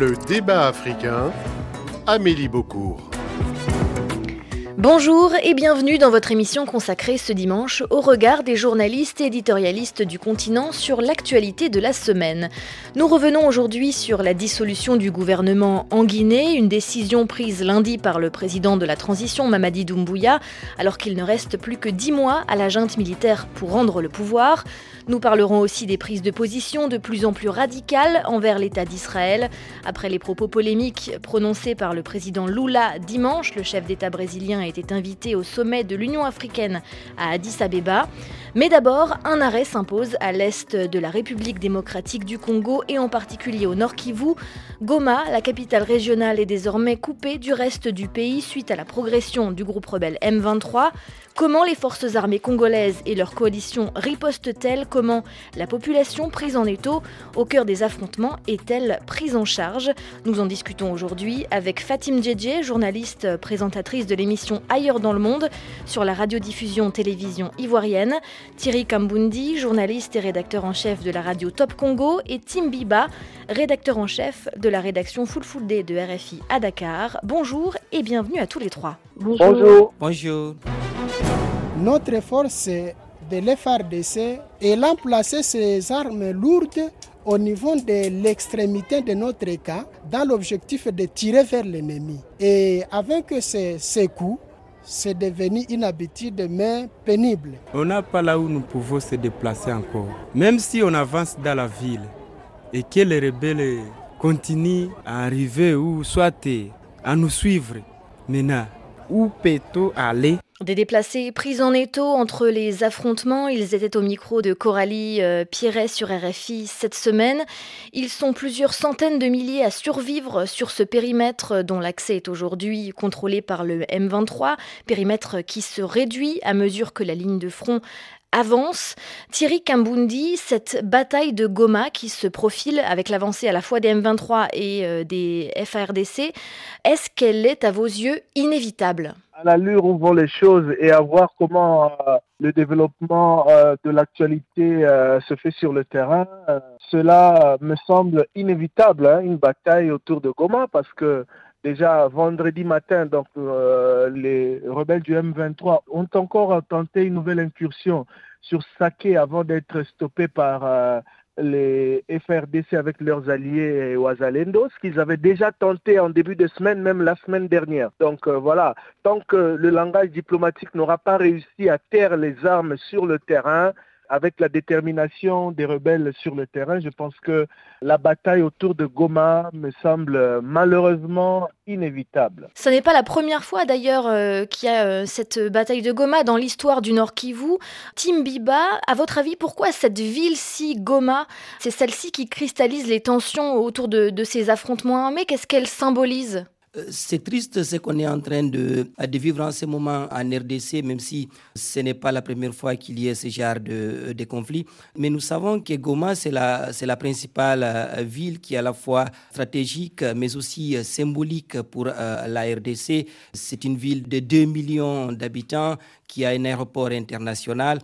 Le débat africain, Amélie Beaucourt. Bonjour et bienvenue dans votre émission consacrée ce dimanche au regard des journalistes et éditorialistes du continent sur l'actualité de la semaine. Nous revenons aujourd'hui sur la dissolution du gouvernement en Guinée, une décision prise lundi par le président de la transition Mamadi Doumbouya, alors qu'il ne reste plus que dix mois à la junte militaire pour rendre le pouvoir. Nous parlerons aussi des prises de position de plus en plus radicales envers l'État d'Israël. Après les propos polémiques prononcés par le président Lula dimanche, le chef d'État brésilien été invité au sommet de l'Union africaine à Addis Abeba. Mais d'abord, un arrêt s'impose à l'est de la République démocratique du Congo et en particulier au nord Kivu. Goma, la capitale régionale, est désormais coupée du reste du pays suite à la progression du groupe rebelle M23. Comment les forces armées congolaises et leur coalition ripostent-elles? Comment la population prise en étau au cœur des affrontements est-elle prise en charge? Nous en discutons aujourd'hui avec Fatim Djedje, journaliste présentatrice de l'émission Ailleurs dans le monde sur la radiodiffusion télévision ivoirienne, Thierry Kambundi, journaliste et rédacteur en chef de la radio Top Congo et Tim Biba, rédacteur en chef de la rédaction Full Full Day de RFI à Dakar. Bonjour et bienvenue à tous les trois. Bonjour. Bonjour. Notre force, de l'FRDC et l'emplacer ces armes lourdes au niveau de l'extrémité de notre camp dans l'objectif de tirer vers l'ennemi. Et avec ces, ces coups, c'est devenu une habitude mais pénible. On n'a pas là où nous pouvons se déplacer encore. Même si on avance dans la ville et que les rebelles continuent à arriver ou soit à nous suivre, maintenant, où peut-on aller? Des déplacés pris en étau entre les affrontements, ils étaient au micro de Coralie euh, Pierret sur RFI cette semaine. Ils sont plusieurs centaines de milliers à survivre sur ce périmètre dont l'accès est aujourd'hui contrôlé par le M23, périmètre qui se réduit à mesure que la ligne de front avance. Thierry Kambundi, cette bataille de Goma qui se profile avec l'avancée à la fois des M23 et euh, des FARDC, est-ce qu'elle est à vos yeux inévitable? À l'allure où vont les choses et à voir comment euh, le développement euh, de l'actualité euh, se fait sur le terrain, cela me semble inévitable, hein, une bataille autour de Goma, parce que déjà vendredi matin, donc les rebelles du M23 ont encore tenté une nouvelle incursion sur Saké avant d'être stoppés par les FRDC avec leurs alliés Ouazalendo, ce qu'ils avaient déjà tenté en début de semaine, même la semaine dernière. Donc euh, voilà, tant que le langage diplomatique n'aura pas réussi à taire les armes sur le terrain, avec la détermination des rebelles sur le terrain, je pense que la bataille autour de Goma me semble malheureusement inévitable. Ce n'est pas la première fois d'ailleurs euh, qu'il y a euh, cette bataille de Goma dans l'histoire du Nord Kivu. Tim Biba, à votre avis, pourquoi cette ville-ci, Goma, c'est celle-ci qui cristallise les tensions autour de, de ces affrontements armés Qu'est-ce qu'elle symbolise? euh, c'est triste ce qu'on est en train de, vivre en ce moment en RDC, même si ce n'est pas la première fois qu'il y ait ce genre de, de conflit. Mais nous savons que Goma, c'est la, principale euh, ville qui est à la fois stratégique, mais aussi euh, symbolique pour la RDC. C'est une ville de 2 millions d'habitants qui a un aéroport international.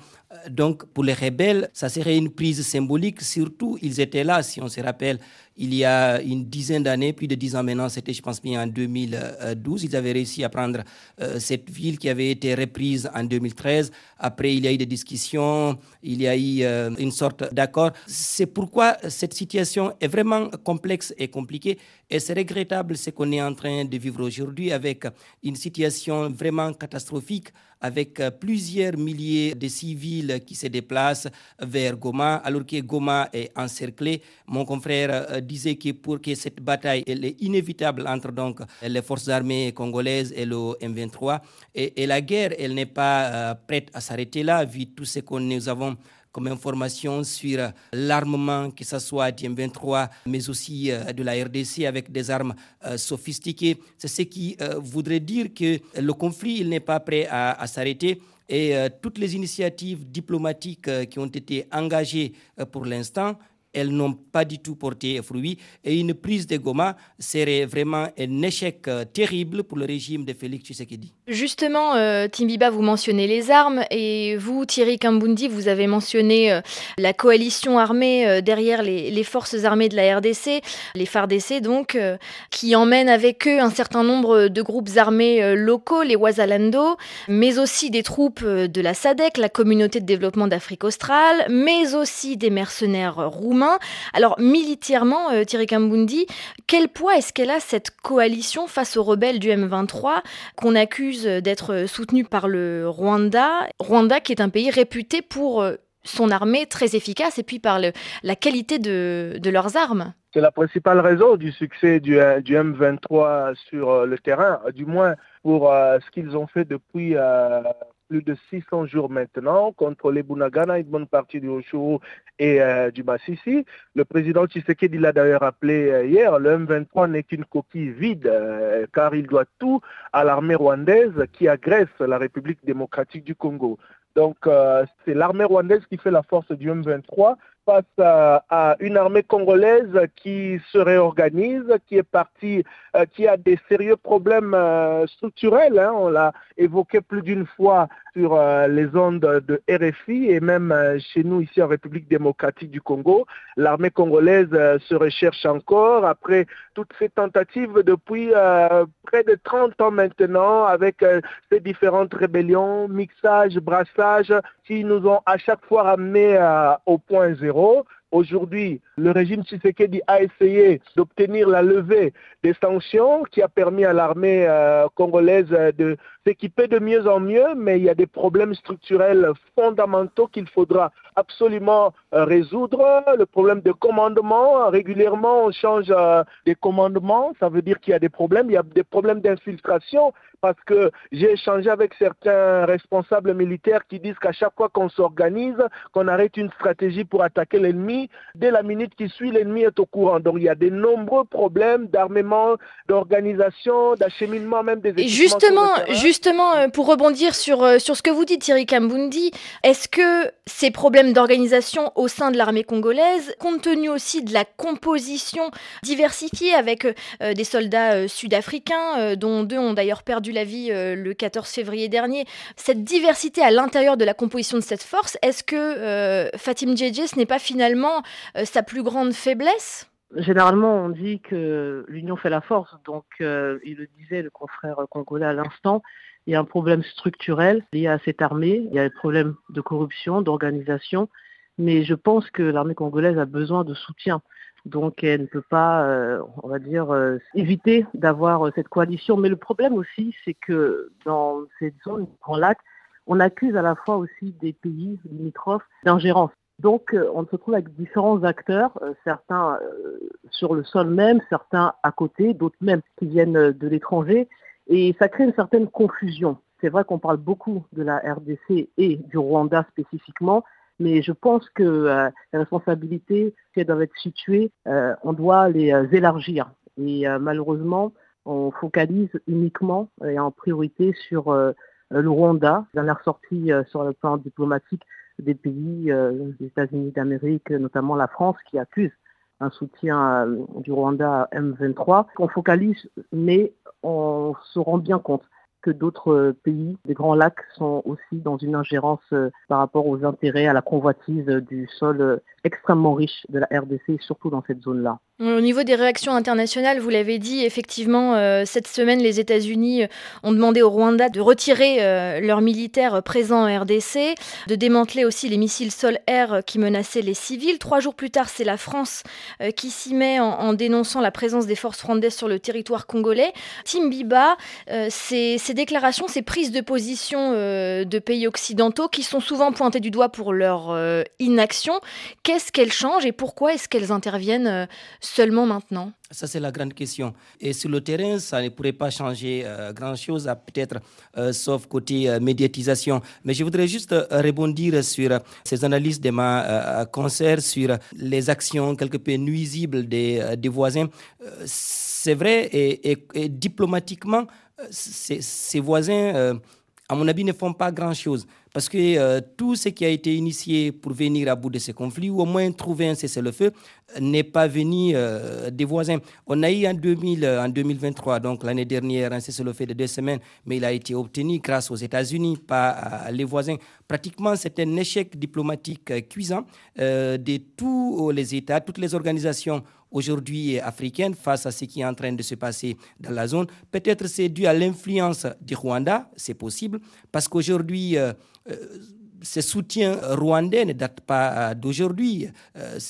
Donc, pour les rebelles, ça serait une prise symbolique. Surtout, ils étaient là, si on se rappelle, il y a une dizaine d'années, plus de dix ans maintenant, c'était, je pense bien, en 2012. Ils avaient réussi à prendre euh, cette ville qui avait été reprise en 2013. Après, il y a eu des discussions, il y a eu euh, une sorte d'accord. C'est pourquoi cette situation est vraiment complexe et compliquée. Et c'est regrettable ce qu'on est en train de vivre aujourd'hui avec une situation vraiment catastrophique avec euh, plusieurs milliers de civils qui se déplacent vers Goma, alors que Goma est encerclé. Mon confrère euh, disait que pour que cette bataille elle est inévitable entre donc les forces armées congolaises et le M23, et, et la guerre, elle n'est pas euh, prête à s'arrêter là, vu tout ce que nous avons comme information sur l'armement, que ce soit du M23, mais aussi euh, de la RDC avec des armes euh, sophistiquées. C'est ce qui euh, voudrait dire que le conflit, il n'est pas prêt à, s'arrêter. Et toutes les initiatives diplomatiques qui ont été engagées pour l'instant, elles n'ont pas du tout porté fruit. Et une prise de Goma serait vraiment un échec euh, terrible pour le régime de Félix Tshisekedi. Justement, euh, Timbiba, vous mentionnez les armes et vous, Thierry Kambundi, vous avez mentionné euh, la coalition armée derrière les, forces armées de la RDC, les FARDC donc, qui emmènent avec eux un certain nombre de groupes armés locaux, les Ouazalando, mais aussi des troupes de la SADEC, la communauté de développement d'Afrique australe, mais aussi des mercenaires roumains. Alors, militairement, Thierry Kambundi, quel poids est-ce qu'elle a cette coalition face aux rebelles du M23 qu'on accuse d'être soutenu par le Rwanda? Rwanda qui est un pays réputé pour euh, son armée très efficace et puis par la qualité de, leurs armes. C'est la principale raison du succès du, euh, du M23 sur euh, le terrain, du moins pour ce qu'ils ont fait depuis plus de 600 jours maintenant contre les Bunagana, une bonne partie du Oshuru et euh, du Massissi. Le président Tshisekedi l'a d'ailleurs appelé euh, hier, le M23 n'est qu'une coquille vide euh, car il doit tout à l'armée rwandaise qui agresse la République démocratique du Congo. Donc c'est l'armée rwandaise qui fait la force du M23 face à, une armée congolaise qui se réorganise, qui est partie, euh, qui a des sérieux problèmes euh, structurels. Hein. on l'a évoqué plus d'une fois sur euh, les ondes de RFI et même chez nous ici en République démocratique du Congo. L'armée congolaise se recherche encore après toutes ces tentatives depuis près de 30 ans maintenant avec ces différentes rébellions, mixage, brassage qui nous ont à chaque fois ramenés au point zéro. Aujourd'hui, le régime Tshisekedi a essayé d'obtenir la levée des sanctions qui a permis à l'armée euh, congolaise de s'équiper de mieux en mieux, mais il y a des problèmes structurels fondamentaux qu'il faudra absolument euh, résoudre. Le problème de commandement, régulièrement on change euh, des commandements, ça veut dire qu'il y a des problèmes, il y a des problèmes d'infiltration parce que j'ai échangé avec certains responsables militaires qui disent qu'à chaque fois qu'on s'organise, qu'on arrête une stratégie pour attaquer l'ennemi, dès la minute qui suit, l'ennemi est au courant. Donc il y a de nombreux problèmes d'armement, d'organisation, d'acheminement même des équipements. Justement, justement, euh, pour rebondir sur, euh, sur ce que vous dites, Thierry Kambundi, est-ce que ces problèmes d'organisation au sein de l'armée congolaise, compte tenu aussi de la composition diversifiée avec euh, des soldats sud-africains, dont deux ont d'ailleurs perdu la vie le 14 février dernier. Cette diversité à l'intérieur de la composition de cette force, est-ce que Fatim Djedje, ce n'est pas finalement sa plus grande faiblesse? Généralement, on dit que l'union fait la force. Donc, il le disait le confrère congolais à l'instant, il y a un problème structurel lié à cette armée, il y a un problème de corruption, d'organisation, mais je pense que l'armée congolaise a besoin de soutien. Donc elle ne peut pas, euh, on va dire, euh, éviter d'avoir euh, cette coalition. Mais le problème aussi, c'est que dans cette zone Grand Lac, on accuse à la fois aussi des pays limitrophes d'ingérence. Donc on se trouve avec différents acteurs, certains sur le sol même, certains à côté, d'autres même qui viennent de l'étranger. Et ça crée une certaine confusion. C'est vrai qu'on parle beaucoup de la RDC et du Rwanda spécifiquement, mais je pense que euh, les responsabilités qui doivent être situées, euh, on doit les euh, élargir. Et malheureusement, on focalise uniquement et en priorité sur le Rwanda, dernière sortie sur le plan diplomatique des pays des États-Unis d'Amérique, notamment la France, qui accuse un soutien du Rwanda M23. On focalise, mais on se rend bien compte que d'autres euh, pays des Grands Lacs sont aussi dans une ingérence euh, par rapport aux intérêts, à la convoitise du sol euh, extrêmement riche de la RDC, surtout dans cette zone-là. Au niveau des réactions internationales, vous l'avez dit, effectivement, euh, cette semaine, les États-Unis euh, ont demandé au Rwanda de retirer euh, leurs militaires présents en RDC, de démanteler aussi les missiles sol-air qui menaçaient les civils. Trois jours plus tard, c'est la France qui s'y met en, dénonçant la présence des forces rwandaises sur le territoire congolais. Tim Biba, ces, déclarations, ces prises de position de pays occidentaux qui sont souvent pointées du doigt pour leur inaction, qu'est-ce qu'elles changent et pourquoi est-ce qu'elles interviennent seulement maintenant? Ça, c'est la grande question. Et sur le terrain, ça ne pourrait pas changer euh, grand-chose, peut-être, euh, sauf côté euh, médiatisation. Mais je voudrais juste rebondir sur ces analyses de ma concert, sur les actions quelque peu nuisibles des voisins. c'est vrai, et, diplomatiquement, ces voisins, à mon avis, ne font pas grand-chose. parce que tout ce qui a été initié pour venir à bout de ces conflits, ou au moins trouver un cessez-le-feu, n'est pas venu des voisins. On a eu en, 2000, en 2023, donc l'année dernière, un cessez-le-feu de deux semaines, mais il a été obtenu grâce aux États-Unis, pas les voisins. Pratiquement, c'est un échec diplomatique cuisant de tous les États, toutes les organisations aujourd'hui africaine face à ce qui est en train de se passer dans la zone. Peut-être c'est dû à l'influence du Rwanda, c'est possible, parce qu'aujourd'hui, euh, euh, ce soutien rwandais ne date pas euh, d'aujourd'hui.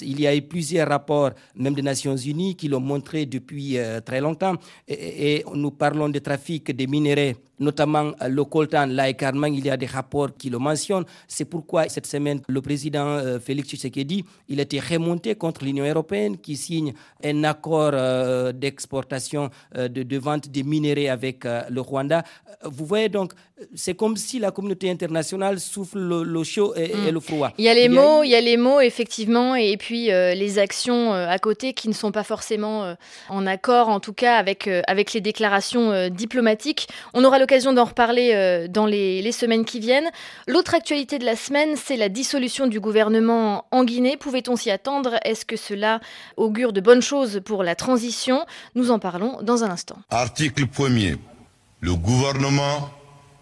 il y a eu plusieurs rapports, même des Nations Unies, qui l'ont montré depuis très longtemps. Et, et, nous parlons de trafic des minéraux notamment euh, le coltan, là il y a des rapports qui le mentionnent. C'est pourquoi cette semaine, le président euh, Félix Tshisekedi, il était remonté contre l'Union européenne qui signe un accord euh, d'exportation, de, vente des minéraux avec le Rwanda. Vous voyez donc, c'est comme si la communauté internationale souffle le, chaud et, mm. le froid. Il y a les mots, il y a les mots effectivement, et puis les actions à côté qui ne sont pas forcément en accord, en tout cas avec avec les déclarations diplomatiques. On aura le l'occasion d'en reparler euh, dans les, semaines qui viennent. L'autre actualité de la semaine, c'est la dissolution du gouvernement en Guinée. Pouvait-on s'y attendre? Est-ce que cela augure de bonnes choses pour la transition? Nous en parlons dans un instant. Article 1er. Le gouvernement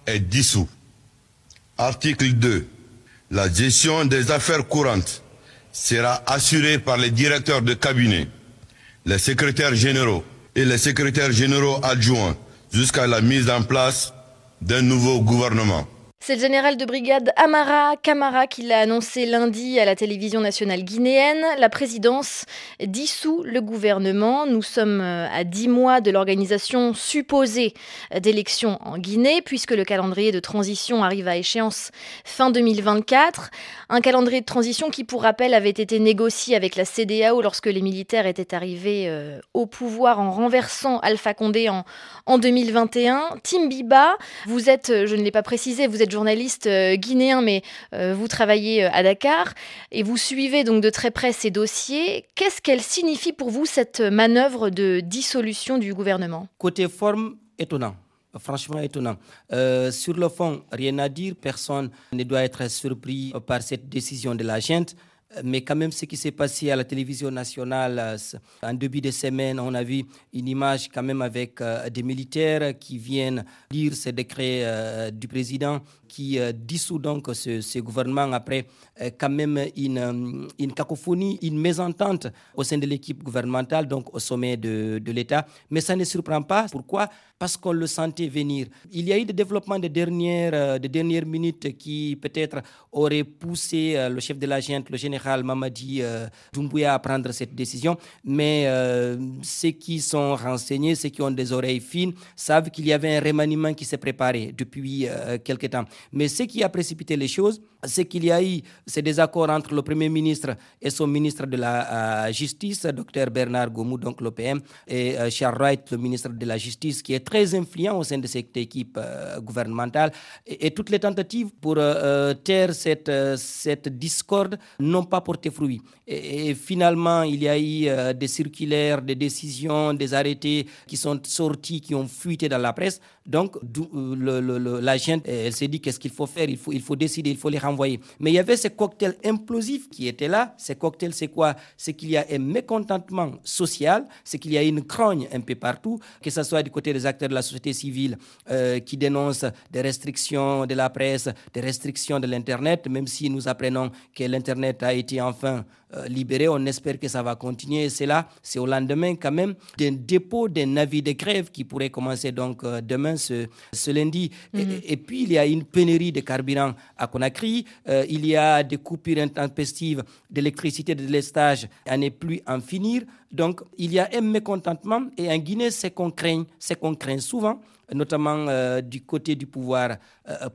est dissous. Article 2. La gestion des affaires courantes sera assurée par les directeurs de cabinet, les secrétaires généraux et les secrétaires généraux adjoints jusqu'à la mise en place d'un nouveau gouvernement. C'est le général de brigade Amara Kamara qui l'a annoncé lundi à la télévision nationale guinéenne. La présidence dissout le gouvernement. Nous sommes euh, à dix mois de l'organisation supposée d'élections en Guinée, puisque le calendrier de transition arrive à échéance fin 2024. Un calendrier de transition qui, pour rappel, avait été négocié avec la CDAO lorsque les militaires étaient arrivés euh, au pouvoir en renversant Alpha Condé en, en 2021. Tim Biba, vous êtes, je ne l'ai pas précisé, vous êtes journaliste euh, guinéen, mais euh, vous travaillez euh, à Dakar et vous suivez donc de très près ces dossiers. Qu'est-ce qu'elle signifie pour vous, cette manœuvre de dissolution du gouvernement? Côté forme, étonnant franchement étonnant. sur le fond, rien à dire, personne ne doit être surpris par cette décision de la gente. Mais quand même, ce qui s'est passé à la télévision nationale en début de semaine, on a vu une image quand même avec des militaires qui viennent lire ce décret du président qui euh, dissout donc ce, gouvernement après euh, quand même une, euh, une, cacophonie, une mésentente au sein de l'équipe gouvernementale, donc au sommet de, de l'État. Mais ça ne surprend pas. Pourquoi? Parce qu'on le sentait venir. Il y a eu des développements de dernières, de dernières minutes qui peut-être auraient poussé le chef de la junte, le général Mamadi Doumbouya, à prendre cette décision. Mais ceux qui sont renseignés, ceux qui ont des oreilles fines, savent qu'il y avait un remaniement qui s'est préparé depuis quelque temps. Mais ce qui a précipité les choses, c'est qu'il y a eu ces désaccords entre le Premier ministre et son ministre de la euh, Justice, Dr Bernard Gomou, donc l'OPM, et euh, Charles Wright, le ministre de la Justice, qui est très influent au sein de cette équipe euh, gouvernementale. Et, toutes les tentatives pour taire cette, cette discorde n'ont pas porté fruit. Et, finalement, il y a eu des circulaires, des décisions, des arrêtés qui sont sortis, qui ont fuité dans la presse. Donc, le, la gente, elle s'est dit qu'est-ce qu'il faut faire, il faut, il faut décider, il faut les renvoyer. Mais il y avait ces cocktails implosifs qui étaient là. Ces cocktails, c'est quoi? C'est qu'il y a un mécontentement social, c'est qu'il y a une crogne un peu partout, que ce soit du côté des acteurs de la société civile euh, qui dénoncent des restrictions de la presse, des restrictions de l'Internet, même si nous apprenons que l'Internet a été enfin euh, libéré. On espère que ça va continuer. C'est là, c'est au lendemain quand même d'un dépôt d'un avis de grève qui pourrait commencer donc euh, demain, ce, ce lundi. et, mhm. et, puis, il y a une pénurie de carburant à Conakry. Euh, il y a des coupures intempestives d'électricité, de délestage à ne plus en finir. Donc, il y a un mécontentement. Et en Guinée, c'est qu'on craint, c'est qu'on craint souvent, notamment du côté du pouvoir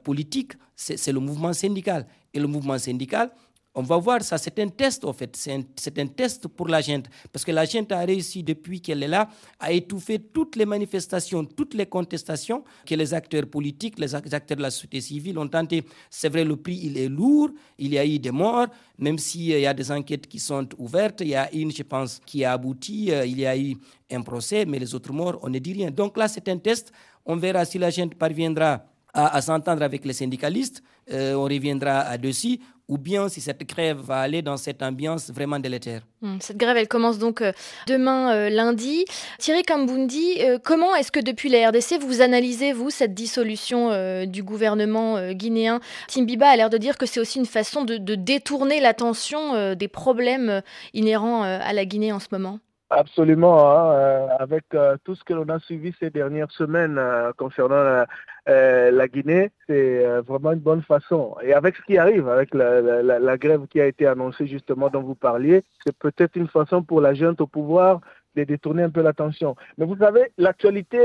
politique, c'est le mouvement syndical. Et le mouvement syndical, on va voir ça, c'est un test en fait, c'est un, test pour la gente, parce que la gente a réussi depuis qu'elle est là à étouffer toutes les manifestations, toutes les contestations que les acteurs politiques, les acteurs de la société civile ont tenté. C'est vrai, le prix, il est lourd, il y a eu des morts, même s'il y a des enquêtes qui sont ouvertes, il y a une, je pense, qui a abouti, euh, il y a eu un procès, mais les autres morts, on ne dit rien. Donc là, c'est un test, on verra si la gente parviendra à, s'entendre avec les syndicalistes, euh, on reviendra à dessus, ou bien si cette grève va aller dans cette ambiance vraiment délétère. Hmm, cette grève, elle commence donc euh, demain euh, lundi. Thierry Kambundi, comment est-ce que depuis la RDC, vous analysez, vous, cette dissolution du gouvernement guinéen? Timbiba a l'air de dire que c'est aussi une façon de détourner l'attention des problèmes inhérents à la Guinée en ce moment. Absolument, hein, euh, avec euh, tout ce que l'on a suivi ces dernières semaines euh, concernant la Guinée, c'est vraiment une bonne façon. Et avec ce qui arrive, avec la, grève qui a été annoncée justement dont vous parliez, c'est peut-être une façon pour la junte au pouvoir de détourner un peu l'attention. Mais vous savez, l'actualité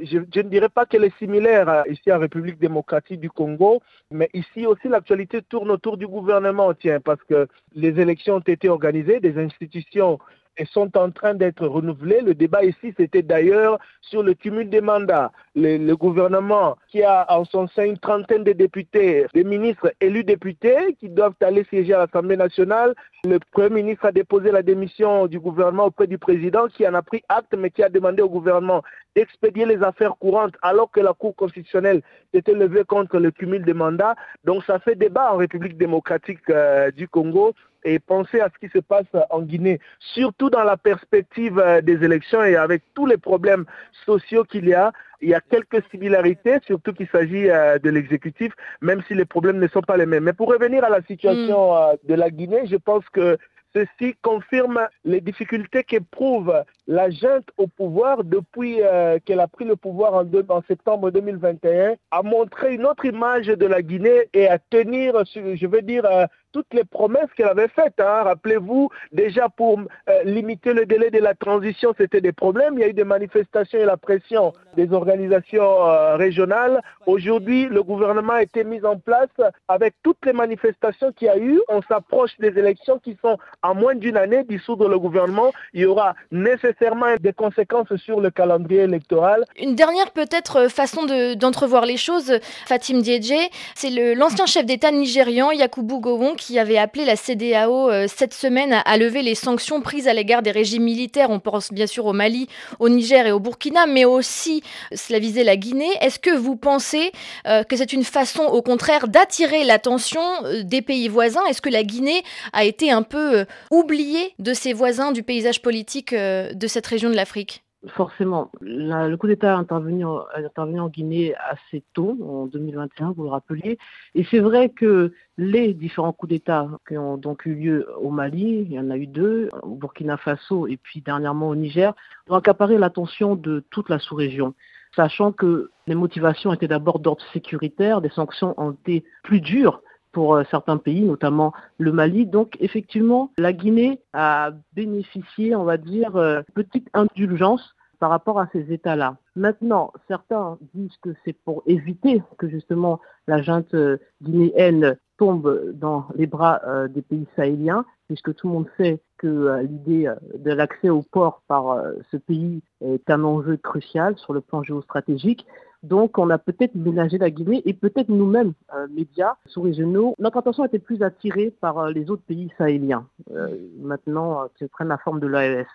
je, ne dirais pas qu'elle est similaire ici en République démocratique du Congo, mais ici aussi l'actualité tourne autour du gouvernement, tiens, parce que les élections ont été organisées, des institutions elles sont en train d'être renouvelées. Le débat ici, c'était d'ailleurs sur le cumul des mandats. Le, gouvernement qui a en son sein une trentaine de députés, des ministres élus députés qui doivent aller siéger à l'Assemblée nationale. Le Premier ministre a déposé la démission du gouvernement auprès du président qui en a pris acte, mais qui a demandé au gouvernement d'expédier les affaires courantes alors que la Cour constitutionnelle s'était levée contre le cumul des mandats. Donc ça fait débat en République démocratique euh, du Congo et penser à ce qui se passe en Guinée, surtout dans la perspective euh, des élections et avec tous les problèmes sociaux qu'il y a. Il y a quelques similarités, surtout qu'il s'agit euh, de l'exécutif, même si les problèmes ne sont pas les mêmes. Mais pour revenir à la situation mm. euh, de la Guinée, je pense que Ceci confirme les difficultés qu'éprouve la junte au pouvoir depuis qu'elle a pris le pouvoir en, en, septembre 2021, à montrer une autre image de la Guinée et à tenir, je veux dire, toutes les promesses qu'elle avait faites. Hein. Rappelez-vous, déjà pour euh, limiter le délai de la transition, c'était des problèmes. Il y a eu des manifestations et la pression des organisations euh, régionales. Aujourd'hui, le gouvernement a été mis en place avec toutes les manifestations qu'il y a eu. On s'approche des élections qui sont à moins d'une année dissoudre le gouvernement. Il y aura nécessairement des conséquences sur le calendrier électoral. Une dernière peut-être euh, façon d'entrevoir les choses, Fatim Diedje, c'est l'ancien chef d'État nigérian Yakubu Gowon qui avait appelé la CDAO euh, cette semaine à, lever les sanctions prises à l'égard des régimes militaires. On pense bien sûr au Mali, au Niger et au Burkina, mais aussi, cela visait la Guinée. Est-ce que vous pensez euh, que c'est une façon, au contraire, d'attirer l'attention euh, des pays voisins? Est-ce que la Guinée a été un peu oubliée de ses voisins du paysage politique de cette région de l'Afrique? Forcément. le coup d'État est intervenu, en Guinée assez tôt, en 2021, vous le rappeliez. Et c'est vrai que les différents coups d'État qui ont donc eu lieu au Mali, il y en a eu deux, au Burkina Faso et puis dernièrement au Niger, ont accaparé l'attention de toute la sous-région sachant que les motivations étaient d'abord d'ordre sécuritaire, des sanctions ont été plus dures pour euh, certains pays, notamment le Mali. Donc effectivement, la Guinée a bénéficié, on va dire, euh, petite indulgence par rapport à ces États-là. Maintenant, certains disent que c'est pour éviter que justement la junte euh, guinéenne tombe dans les bras des pays sahéliens, puisque tout le monde sait que l'idée de l'accès au port par ce pays est un enjeu crucial sur le plan géostratégique. Donc, on a peut-être ménagé la Guinée et peut-être nous-mêmes, euh, médias sous-régionaux, notre attention était plus attirée par euh, les autres pays sahéliens, euh, maintenant qui prennent la forme de l'AES.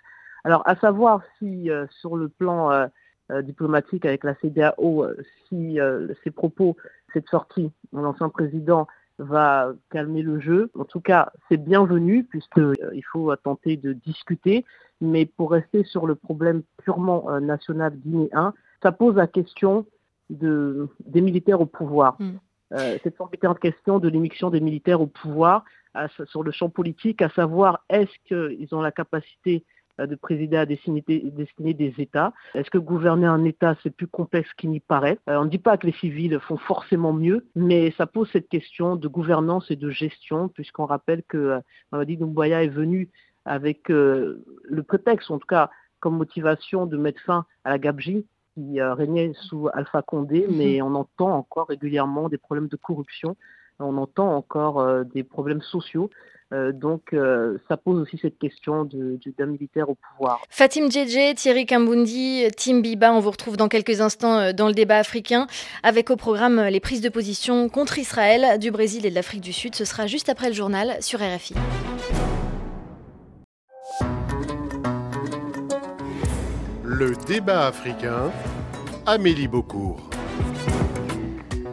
Alors, à savoir si sur le plan diplomatique avec la CDAO, si ces propos, cette sortie de l'ancien président va calmer le jeu. En tout cas, c'est bienvenu puisqu'il faut tenter de discuter. Mais pour rester sur le problème purement national guinéen, ça pose la question de, des militaires au pouvoir. Mm. Euh, cette formidable question de l'émission des militaires au pouvoir sur le champ politique, à savoir est-ce qu'ils ont la capacité euh, de présider à destiner, des États? Est-ce que gouverner un État, c'est plus complexe qu'il n'y paraît? Euh, On ne dit pas que les civils font forcément mieux, mais ça pose cette question de gouvernance et de gestion, puisqu'on rappelle que euh, Mamadi Doumbouya est venu avec le prétexte, en tout cas comme motivation, de mettre fin à la gabegie, qui euh, régnait sous Alpha Condé, mhm. mais on entend encore régulièrement des problèmes de corruption, on entend encore euh, des problèmes sociaux. Euh, donc, ça pose aussi cette question d'un militaire au pouvoir. Fatim Djedje, Thierry Kambundi, Tim Biba, on vous retrouve dans quelques instants dans le débat africain avec au programme les prises de position contre Israël du Brésil et de l'Afrique du Sud. Ce sera juste après le journal sur RFI. Le débat africain, Amélie Beaucourt.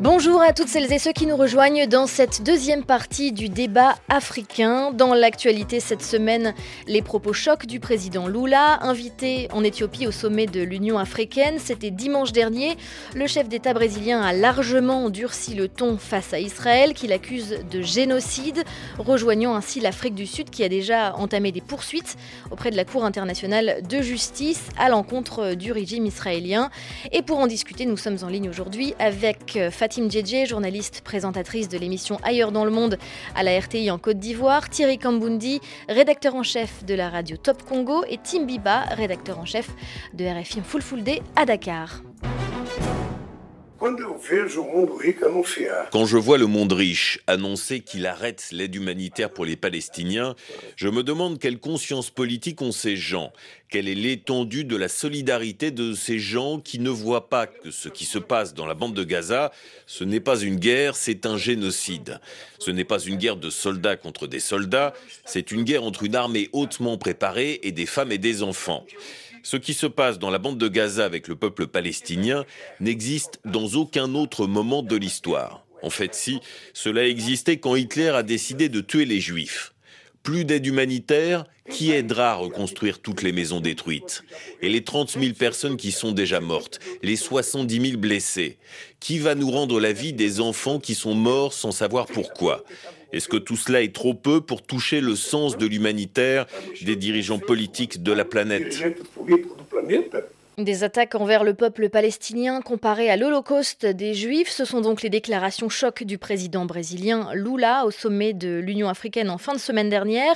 Bonjour à toutes celles et ceux qui nous rejoignent dans cette deuxième partie du débat africain. Dans l'actualité cette semaine, les propos chocs du président Lula, invité en Éthiopie au sommet de l'Union africaine. C'était dimanche dernier. Le chef d'État brésilien a largement durci le ton face à Israël, qu'il accuse de génocide, rejoignant ainsi l'Afrique du Sud qui a déjà entamé des poursuites auprès de la Cour internationale de justice à l'encontre du régime israélien. Et pour en discuter, nous sommes en ligne aujourd'hui avec Fatih Fatim Djedje, journaliste présentatrice de l'émission Ailleurs dans le monde à la RTI en Côte d'Ivoire, Thierry Kambundi, rédacteur en chef de la radio Top Congo et Tim Biba, rédacteur en chef de RFI Full Full Day à Dakar. Quand je vois le monde riche annoncer qu'il arrête l'aide humanitaire pour les Palestiniens, je me demande quelle conscience politique ont ces gens, quelle est l'étendue de la solidarité de ces gens qui ne voient pas que ce qui se passe dans la bande de Gaza, ce n'est pas une guerre, c'est un génocide. Ce n'est pas une guerre de soldats contre des soldats, c'est une guerre entre une armée hautement préparée et des femmes et des enfants. Ce qui se passe dans la bande de Gaza avec le peuple palestinien n'existe dans aucun autre moment de l'histoire. En fait, si, cela existait quand Hitler a décidé de tuer les juifs. Plus d'aide humanitaire, qui aidera à reconstruire toutes les maisons détruites. Et les 30 000 personnes qui sont déjà mortes, les 70 000 blessés Qui va nous rendre la vie des enfants qui sont morts sans savoir pourquoi? Est-ce que tout cela est trop peu pour toucher le sens de l'humanitaire des dirigeants politiques de la planète? Des attaques envers le peuple palestinien comparées à l'Holocauste des Juifs, ce sont donc les déclarations choc du président brésilien Lula au sommet de l'Union africaine en fin de semaine dernière.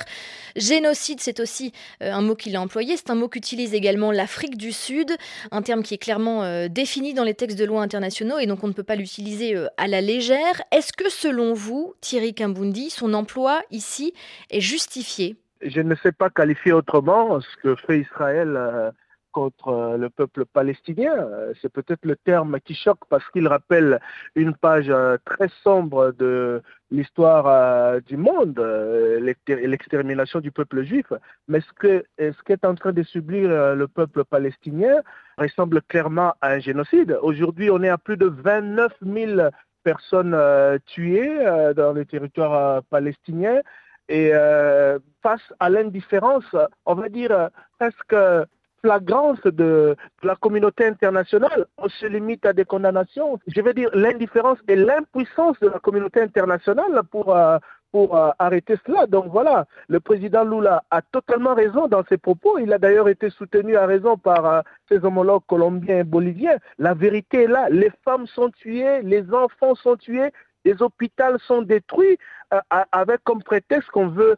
Génocide, c'est aussi euh, un mot qu'il a employé, c'est un mot qu'utilise également l'Afrique du Sud, un terme qui est clairement euh, défini dans les textes de loi internationaux et donc on ne peut pas l'utiliser euh, à la légère. Est-ce que selon vous, Thierry Kimbundi, son emploi ici est justifié? Je ne sais pas qualifier autrement ce que fait Israël contre euh, le peuple palestinien. Euh, c'est peut-être le terme qui choque parce qu'il rappelle une page euh, très sombre de l'histoire du monde, l'extermination du peuple juif. Mais ce que ce qu'est en train de subir le peuple palestinien ressemble clairement à un génocide. Aujourd'hui, on est à plus de 29 000 personnes tuées dans le territoire palestinien. Et face à l'indifférence, on va dire presque flagrance de la communauté internationale. On se limite à des condamnations. Je veux dire l'indifférence et l'impuissance de la communauté internationale pour, euh, pour euh, arrêter cela. Donc voilà, le président Lula a totalement raison dans ses propos. Il a d'ailleurs été soutenu à raison par euh, ses homologues colombiens et boliviens. La vérité est là. Les femmes sont tuées, les enfants sont tués, les hôpitaux sont détruits avec comme prétexte qu'on veut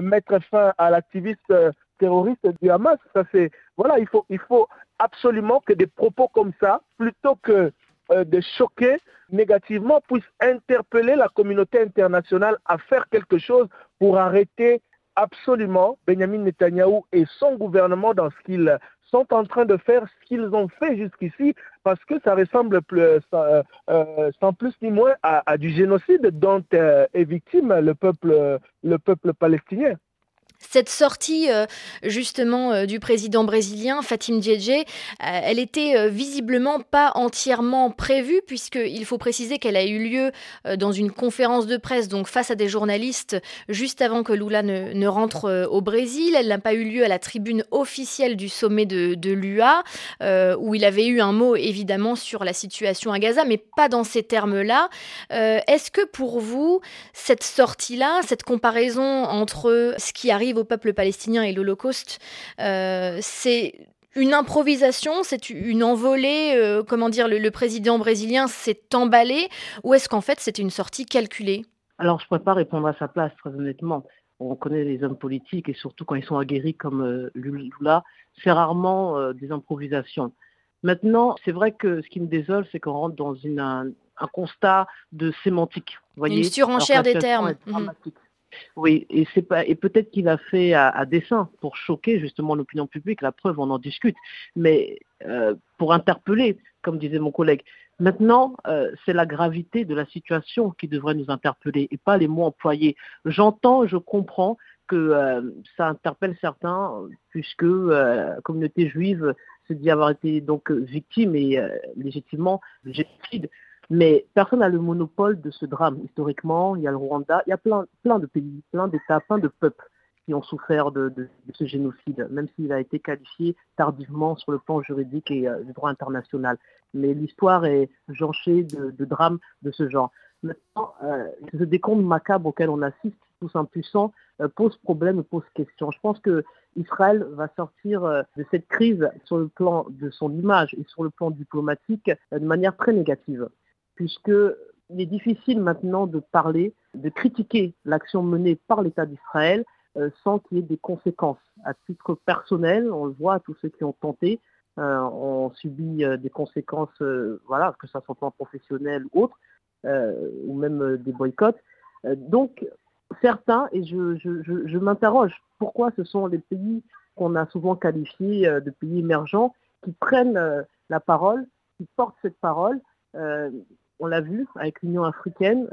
mettre fin à l'activiste terroristes du Hamas. Ça c'est voilà, il faut il faut absolument que des propos comme ça, plutôt que euh, de choquer négativement, puissent interpeller la communauté internationale à faire quelque chose pour arrêter absolument Benjamin Netanyahou et son gouvernement dans ce qu'ils sont en train de faire, ce qu'ils ont fait jusqu'ici, parce que ça ressemble plus, euh, euh, sans plus ni moins à, du génocide dont est victime le peuple, le peuple palestinien. Cette sortie euh, justement euh, du président brésilien Fatim Djedje, euh, elle était visiblement pas entièrement prévue puisqu'il faut préciser qu'elle a eu lieu dans une conférence de presse donc face à des journalistes juste avant que Lula ne, rentre au Brésil. Elle n'a pas eu lieu à la tribune officielle du sommet de, de l'UA où il avait eu un mot évidemment sur la situation à Gaza mais pas dans ces termes-là. Est-ce que pour vous cette sortie-là, cette comparaison entre ce qui arrive au peuple palestinien et l'Holocauste, euh, c'est une improvisation, c'est une envolée, euh, comment dire, le, président brésilien s'est emballé, ou est-ce qu'en fait c'était une sortie calculée? Alors je ne pourrais pas répondre à sa place, très honnêtement. On connaît les hommes politiques et surtout quand ils sont aguerris comme euh, Lula, c'est rarement des improvisations. Maintenant, c'est vrai que ce qui me désole, c'est qu'on rentre dans une, un, constat de sémantique. Voyez? Une surenchère des termes. Oui, et peut-être qu'il a fait à, dessein pour choquer justement l'opinion publique. La preuve, on en discute, mais euh, pour interpeller, comme disait mon collègue. Maintenant, euh, c'est la gravité de la situation qui devrait nous interpeller et pas les mots employés. J'entends, je comprends que euh, ça interpelle certains puisque la communauté juive se dit avoir été donc victime et légitimement génocide. Mais personne n'a le monopole de ce drame. Historiquement, il y a le Rwanda, il y a plein, de pays, plein d'États, plein de peuples qui ont souffert de, ce génocide, même s'il a été qualifié tardivement sur le plan juridique et du droit international. Mais l'histoire est jonchée de, drames de ce genre. Maintenant, ce décompte macabre auquel on assiste, tous impuissants, pose problème, pose question. Je pense que Israël va sortir euh, de cette crise sur le plan de son image et sur le plan diplomatique euh, de manière très négative, puisque il est difficile maintenant de parler, de critiquer l'action menée par l'État d'Israël euh, sans qu'il y ait des conséquences. À titre personnel, on le voit, tous ceux qui ont tenté ont subi des conséquences, voilà, que ce soit plan professionnel ou autre, ou même des boycotts. donc, certains, et je, m'interroge, pourquoi ce sont les pays qu'on a souvent qualifiés euh, de pays émergents qui prennent euh, la parole, qui portent cette parole. Euh, on l'a vu avec l'Union africaine,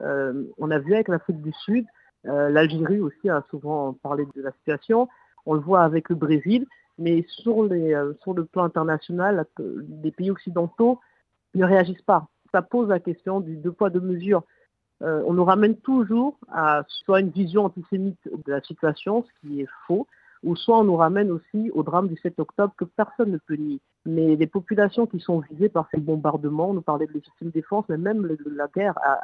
on l'a vu avec l'Afrique du Sud, l'Algérie aussi a souvent parlé de la situation, on le voit avec le Brésil, mais sur, sur le plan international, les pays occidentaux ne réagissent pas. Ça pose la question du deux poids, deux mesures. Euh, on nous ramène toujours à soit une vision antisémite de la situation, ce qui est faux, ou soit on nous ramène aussi au drame du 7 octobre que personne ne peut nier. Mais les populations qui sont visées par ces bombardements, on nous parlait de légitime défense, mais même la guerre a,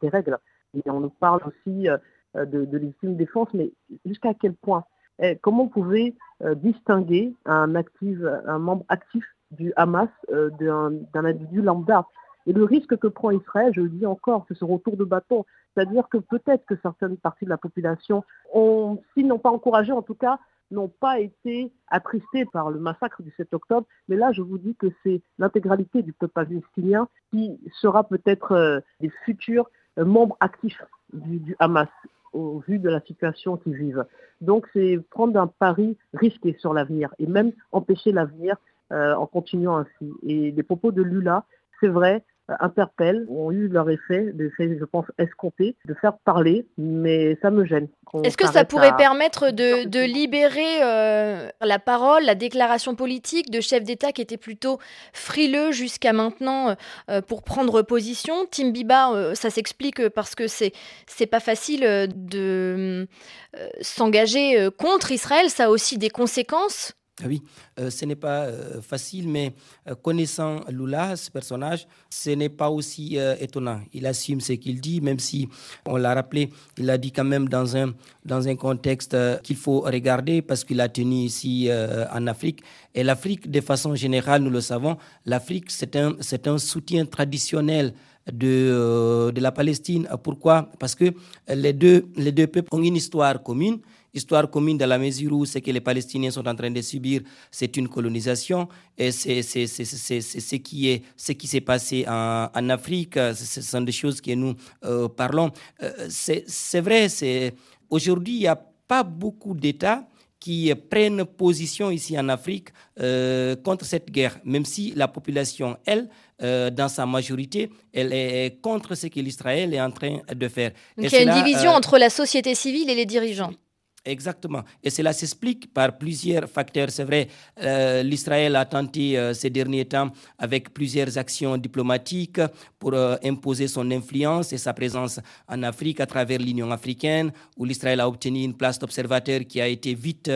des règles. Et on nous parle aussi euh, de, légitime défense, mais jusqu'à quel point? Eh, Comment vous pouvez euh, distinguer un membre actif du Hamas d'un individu lambda? Et le risque que prend Israël, je le dis encore, c'est ce retour de bâton. C'est-à-dire que peut-être que certaines parties de la population ont, s'ils n'ont pas encouragé, en tout cas, n'ont pas été attristés par le massacre du 7 octobre. Mais là, je vous dis que c'est l'intégralité du peuple palestinien qui sera peut-être euh, des futurs euh, membres actifs du, Hamas au vu de la situation qu'ils vivent. Donc c'est prendre un pari risqué sur l'avenir et même empêcher l'avenir euh, en continuant ainsi. Et les propos de Lula, c'est vrai, interpellent, ont eu leur effet, je pense, escompté, de faire parler, mais ça me gêne. Est-ce que ça pourrait permettre de, libérer euh, la parole, la déclaration politique de chefs d'État qui étaient plutôt frileux jusqu'à maintenant euh, pour prendre position? Tim Biba, euh, ça s'explique parce que c'est c'est pas facile de s'engager contre Israël, ça a aussi des conséquences oui, euh, ce n'est pas euh, facile, mais euh, connaissant Lula, ce personnage, ce n'est pas aussi étonnant. Il assume ce qu'il dit, même si, on l'a rappelé, il a dit quand même dans un, dans un contexte qu'il faut regarder parce qu'il a tenu ici en Afrique. Et l'Afrique, de façon générale, nous le savons, l'Afrique, c'est un, un soutien traditionnel de, de la Palestine. Pourquoi? Parce que les deux, les deux peuples ont une histoire commune histoire commune dans la mesure où ce que les Palestiniens sont en train de subir, c'est une colonisation. Et c'est ce qui est ce qui s'est passé en, en, Afrique. Ce sont des choses que nous euh, parlons. Euh, c'est vrai, c'est aujourd'hui il n'y a pas beaucoup d'États qui prennent position ici en Afrique euh, contre cette guerre, même si la population, elle, dans sa majorité, elle est contre ce que l'Israël est en train de faire. Donc il y a une division entre la société civile et les dirigeants. Exactement. Et cela s'explique par plusieurs facteurs. C'est vrai, euh, l'Israël a tenté euh, ces derniers temps avec plusieurs actions diplomatiques pour euh, imposer son influence et sa présence en Afrique à travers l'Union africaine, où l'Israël a obtenu une place d'observateur qui a été vite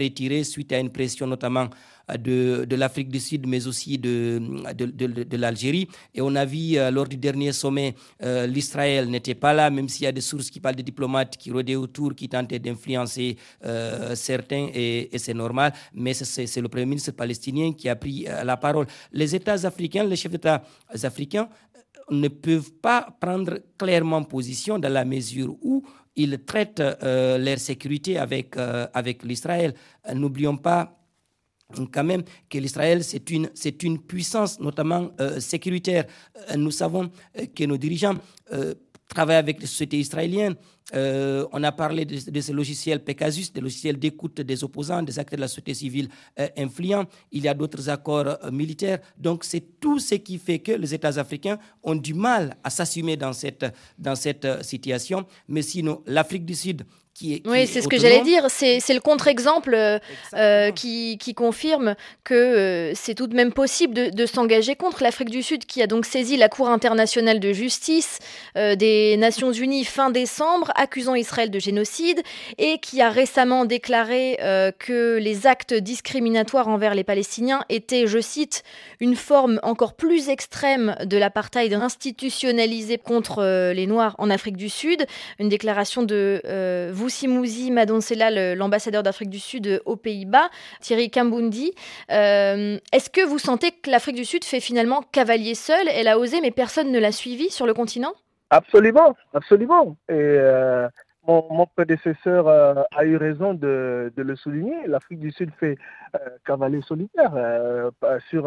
retirée suite à une pression notamment de, de l'Afrique du Sud, mais aussi de, de, de l'Algérie. Et on a vu euh, lors du dernier sommet, euh, l'Israël n'était pas là, même s'il y a des sources qui parlent de diplomates qui rôdaient autour, qui tentaient d'influencer euh, certains, et, et c'est normal. Mais c'est le Premier ministre palestinien qui a pris la parole. Les États africains, les chefs d'État africains, ne peuvent pas prendre clairement position dans la mesure où ils traitent leur sécurité avec, avec l'Israël. N'oublions pas quand même que l'Israël, c'est une, c'est une puissance, notamment euh, sécuritaire. Euh, nous savons euh, que nos dirigeants travaillent avec les sociétés israéliennes. on a parlé de, ce logiciel Pegasus, des logiciels d'écoute des opposants, des acteurs de la société civile influents. Il y a d'autres accords militaires. Donc, c'est tout ce qui fait que les États africains ont du mal à s'assumer dans cette, dans cette situation. Mais sinon, l'Afrique du Sud oui, c'est ce que j'allais dire. C'est le contre-exemple euh, euh, qui, confirme que euh, c'est tout de même possible de, s'engager contre l'Afrique du Sud, qui a donc saisi la Cour internationale de justice des Nations Unies fin décembre, accusant Israël de génocide, et qui a récemment déclaré que les actes discriminatoires envers les Palestiniens étaient, je cite, une forme encore plus extrême de l'apartheid institutionnalisé contre les Noirs en Afrique du Sud. Une déclaration de vous Mousi Madonsela, l'ambassadeur d'Afrique du Sud aux Pays-Bas, Thierry Kambundi. Euh, est-ce que vous sentez que l'Afrique du Sud fait finalement cavalier seul? Elle a osé, mais personne ne l'a suivi sur le continent? Absolument, absolument. Et euh, mon, prédécesseur euh, a eu raison de, le souligner. L'Afrique du Sud fait cavalier solitaire sur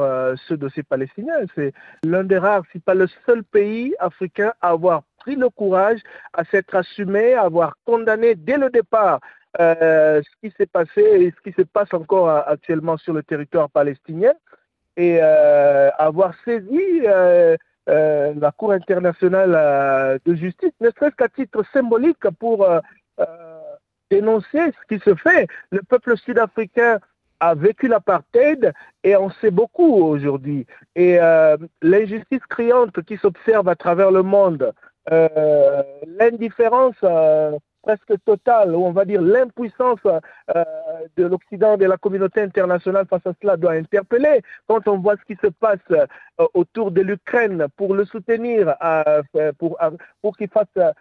ce dossier palestinien. C'est l'un des rares, si pas le seul pays africain à avoir pris le courage à s'être assumé, à avoir condamné dès le départ euh, ce qui s'est passé et ce qui se passe encore euh, actuellement sur le territoire palestinien et euh, avoir saisi la Cour internationale de justice, ne serait-ce qu'à titre symbolique pour dénoncer ce qui se fait. Le peuple sud-africain a vécu l'apartheid et on sait beaucoup aujourd'hui. Et l'injustice criante qui s'observe à travers le monde, euh, l'indifférence euh, presque totale, ou on va dire l'impuissance euh, de l'Occident, de la communauté internationale face à cela doit interpeller. Quand on voit ce qui se passe autour de l'Ukraine pour le soutenir, pour, qu'il fasse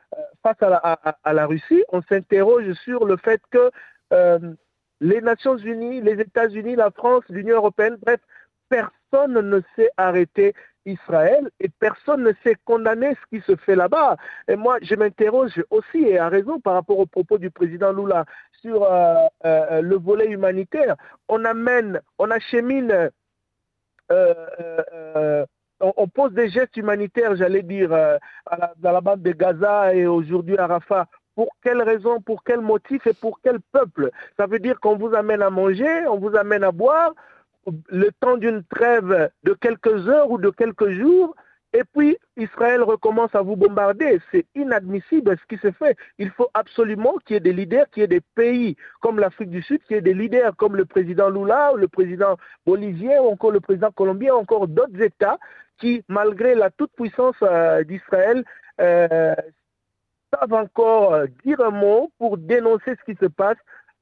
face à la, Russie, on s'interroge sur le fait que les Nations Unies, les États-Unis, la France, l'Union européenne, bref, personne ne s'est arrêté Israël et personne ne sait condamner ce qui se fait là-bas. Et moi, je m'interroge aussi, et à raison par rapport aux propos du président Lula sur euh, euh, le volet humanitaire. On amène, on achemine, euh, on, pose des gestes humanitaires, j'allais dire, dans la bande de Gaza et aujourd'hui à Rafah. Pour quelle raison, pour quel motif et pour quel peuple? Ça veut dire qu'on vous amène à manger, on vous amène à boire, le temps d'une trêve de quelques heures ou de quelques jours, et puis Israël recommence à vous bombarder. C'est inadmissible ce qui se fait. Il faut absolument qu'il y ait des leaders, qu'il y ait des pays comme l'Afrique du Sud, qu'il y ait des leaders comme le président Lula, ou le président bolivien, ou encore le président colombien, ou encore d'autres États qui, malgré la toute-puissance euh, d'Israël, euh, savent encore euh, dire un mot pour dénoncer ce qui se passe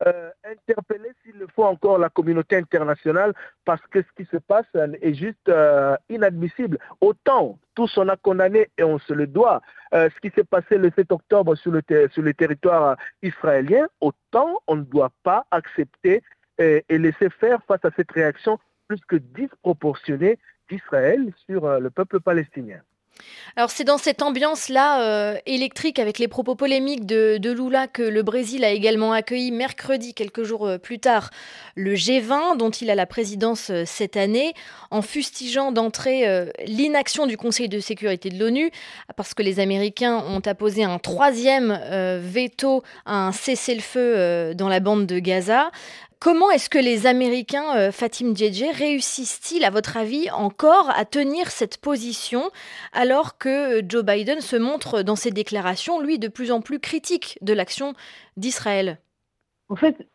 euh, interpeller s'il le faut encore la communauté internationale parce que ce qui se passe est juste euh, inadmissible. Autant tous on a condamné et on se le doit euh, ce qui s'est passé le 7 octobre sur le, sur le territoire israélien, autant on ne doit pas accepter et laisser faire face à cette réaction plus que disproportionnée d'Israël sur le peuple palestinien. Alors c'est dans cette ambiance-là euh, électrique avec les propos polémiques de, Lula que le Brésil a également accueilli mercredi, quelques jours euh, plus tard, le G20 dont il a la présidence euh, cette année, en fustigeant d'entrée l'inaction du Conseil de sécurité de l'ONU, parce que les Américains ont apposé un troisième veto à un cessez-le-feu dans la bande de Gaza. Comment est-ce que les Américains, euh, Fatim Djedje, réussissent-ils, à votre avis, encore à tenir cette position alors que euh, Joe Biden se montre dans ses déclarations, lui, de plus en plus critique de l'action d'Israël? En fait,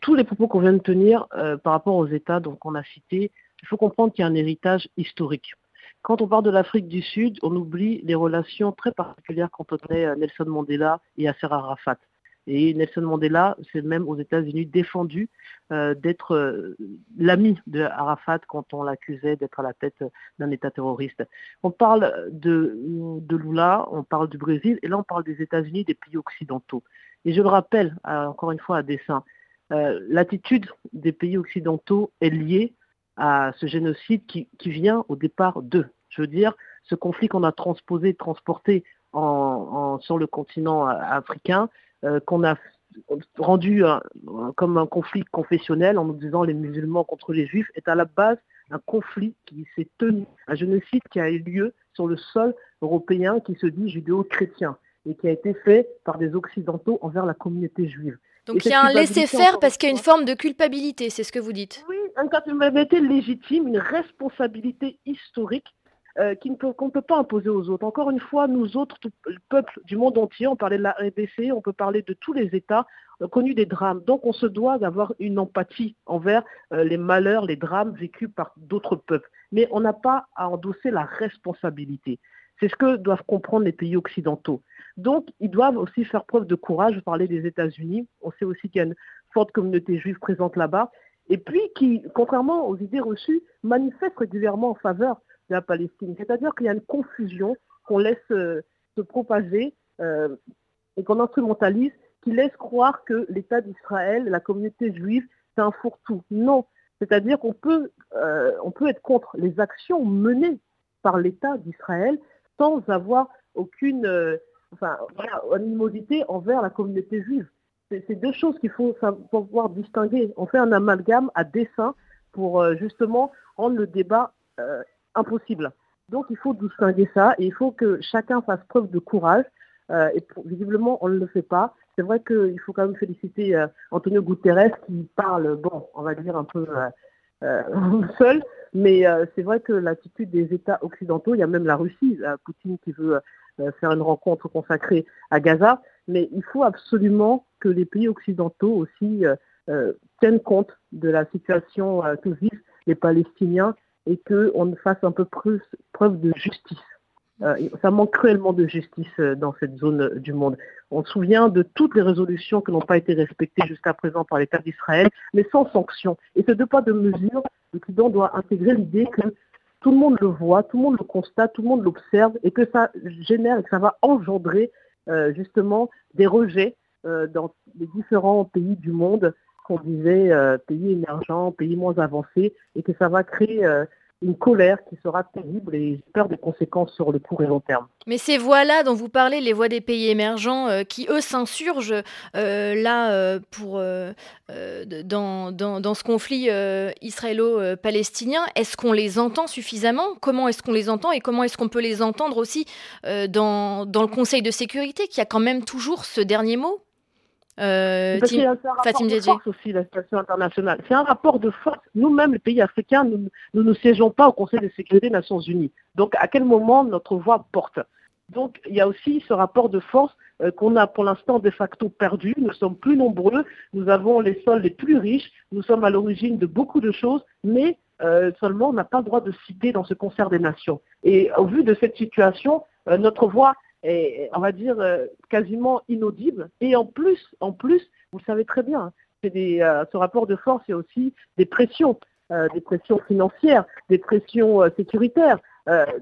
tous les propos qu'on vient de tenir euh, par rapport aux États qu'on a cités, il faut comprendre qu'il y a un héritage historique. Quand on parle de l'Afrique du Sud, on oublie les relations très particulières qu'entretenaient Nelson Mandela et Yasser Arafat. Et Nelson Mandela s'est même aux États-Unis défendu euh, d'être euh, l'ami de Arafat quand on l'accusait d'être à la tête d'un État terroriste. On parle de, de Lula, on parle du Brésil, et là on parle des États-Unis, des pays occidentaux. Et je le rappelle, euh, encore une fois à dessein, l'attitude des pays occidentaux est liée à ce génocide qui, qui vient au départ d'eux. Je veux dire, ce conflit qu'on a transposé, transporté sur le continent africain, qu'on a rendu comme un conflit confessionnel en nous disant les musulmans contre les juifs est à la base un conflit qui s'est tenu, un génocide qui a eu lieu sur le sol européen qui se dit judéo-chrétien et qui a été fait par des occidentaux envers la communauté juive. Donc il y a un laisser-faire parce qu'il y a une forme de culpabilité, c'est ce que vous dites. Oui, une culpabilité légitime, une responsabilité historique euh, qu'on ne peut pas imposer aux autres. Encore une fois, nous autres, le peuple du monde entier, on parlait de la RDC, on peut parler de tous les États, ont connu des drames. Donc on se doit d'avoir une empathie envers euh, les malheurs, les drames vécus par d'autres peuples. Mais on n'a pas à endosser la responsabilité. C'est ce que doivent comprendre les pays occidentaux. Donc, ils doivent aussi faire preuve de courage. Je parlais des États-Unis. On sait aussi qu'il y a une forte communauté juive présente là-bas. Et puis, qui, contrairement aux idées reçues, manifeste régulièrement en faveur la Palestine. C'est-à-dire qu'il y a une confusion qu'on laisse euh, se propager euh, et qu'on instrumentalise, qui laisse croire que l'État d'Israël, la communauté juive, c'est un fourre-tout. Non. C'est-à-dire qu'on peut, euh, peut être contre les actions menées par l'État d'Israël sans avoir aucune enfin, animosité envers la communauté juive. C'est deux choses qu'il faut pouvoir distinguer. On fait un amalgame à dessein pour justement rendre le débat impossible. Donc il faut distinguer ça et il faut que chacun fasse preuve de courage. Euh, et visiblement, on ne le fait pas. C'est vrai qu'il faut quand même féliciter euh, Antonio Guterres qui parle, bon, on va dire un peu euh, seul, mais c'est vrai que l'attitude des États occidentaux, il y a même la Russie, Poutine qui veut faire une rencontre consacrée à Gaza, mais il faut absolument que les pays occidentaux aussi tiennent compte de la situation que vivent les Palestiniens et qu'on fasse un peu plus preuve de justice. Euh, ça manque cruellement de justice euh, dans cette zone euh, du monde. On se souvient de toutes les résolutions qui n'ont pas été respectées jusqu'à présent par l'État d'Israël, mais sans sanction. Et ce deux pas de mesure, l'Occident doit intégrer l'idée que tout le monde le voit, tout le monde le constate, tout le monde l'observe, et que ça génère et que ça va engendrer justement des rejets dans les différents pays du monde qu'on disait euh, pays émergents, pays moins avancés, et que ça va créer euh, une colère qui sera terrible et j'espère des conséquences sur le court et long terme. Mais ces voix-là dont vous parlez, les voix des pays émergents, euh, qui eux s'insurgent là pour dans, ce conflit israélo-palestinien, est-ce qu'on les entend suffisamment? Comment est-ce qu'on les entend et comment est-ce qu'on peut les entendre aussi dans le Conseil de sécurité qui a quand même toujours ce dernier mot? Euh, Parce un rapport de force aussi, la situation internationale. C'est un rapport de force. Nous-mêmes, les pays africains, nous, ne siégeons pas au Conseil de sécurité des Nations Unies. Donc, à quel moment notre voix porte? Donc, il y a aussi ce rapport de force euh, qu'on a pour l'instant de facto perdu. Nous sommes plus nombreux, nous avons les sols les plus riches, nous sommes à l'origine de beaucoup de choses, mais euh, seulement on n'a pas le droit de citer dans ce concert des nations. Et au vu de cette situation, euh, notre voix est, on va dire, euh, quasiment inaudible. Et en plus, en plus, vous le savez très bien, des, euh, ce rapport de force, a aussi des pressions, euh, des pressions financières, des pressions sécuritaires.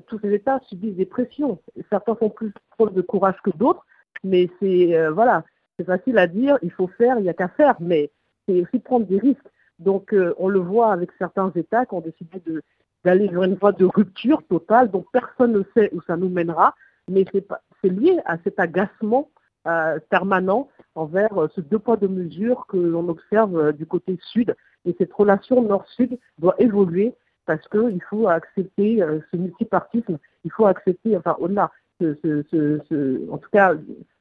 tous ces États subissent des pressions. Certains font plus preuve de courage que d'autres, mais c'est voilà, c'est facile à dire, il faut faire, il n'y a qu'à faire, mais c'est aussi prendre des risques. Donc on le voit avec certains États qui ont décidé d'aller vers une voie de rupture totale dont personne ne sait où ça nous mènera, mais c'est pas c'est lié à cet agacement euh, permanent envers euh, ce deux poids deux mesures que l'on observe euh, du côté sud. Et cette relation nord-sud doit évoluer parce qu'il faut accepter ce multipartisme, il faut accepter, enfin au-delà, en tout cas,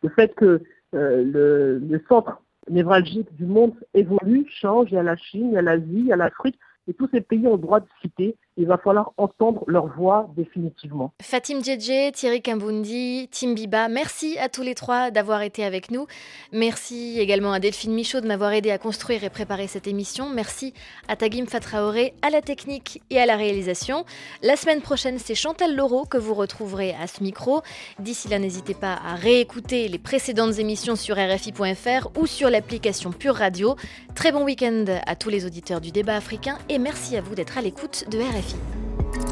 le fait que le, le, centre névralgique du monde évolue, change, il y a la Chine, il y a l'Asie, il y a l'Afrique, et tous ces pays ont le droit de citer. Il va falloir entendre leur voix définitivement. Fatim Djedje, Thierry Kambundi, Tim Biba, merci à tous les trois d'avoir été avec nous. Merci également à Delphine Michaud de m'avoir aidé à construire et préparer cette émission. Merci à Tagim Fatraoré, à la technique et à la réalisation. La semaine prochaine, c'est Chantal Laureau que vous retrouverez à ce micro. D'ici là, n'hésitez pas à réécouter les précédentes émissions sur RFI.fr ou sur l'application Pure Radio. Très bon week-end à tous les auditeurs du débat africain et merci à vous d'être à l'écoute de RFI. しい。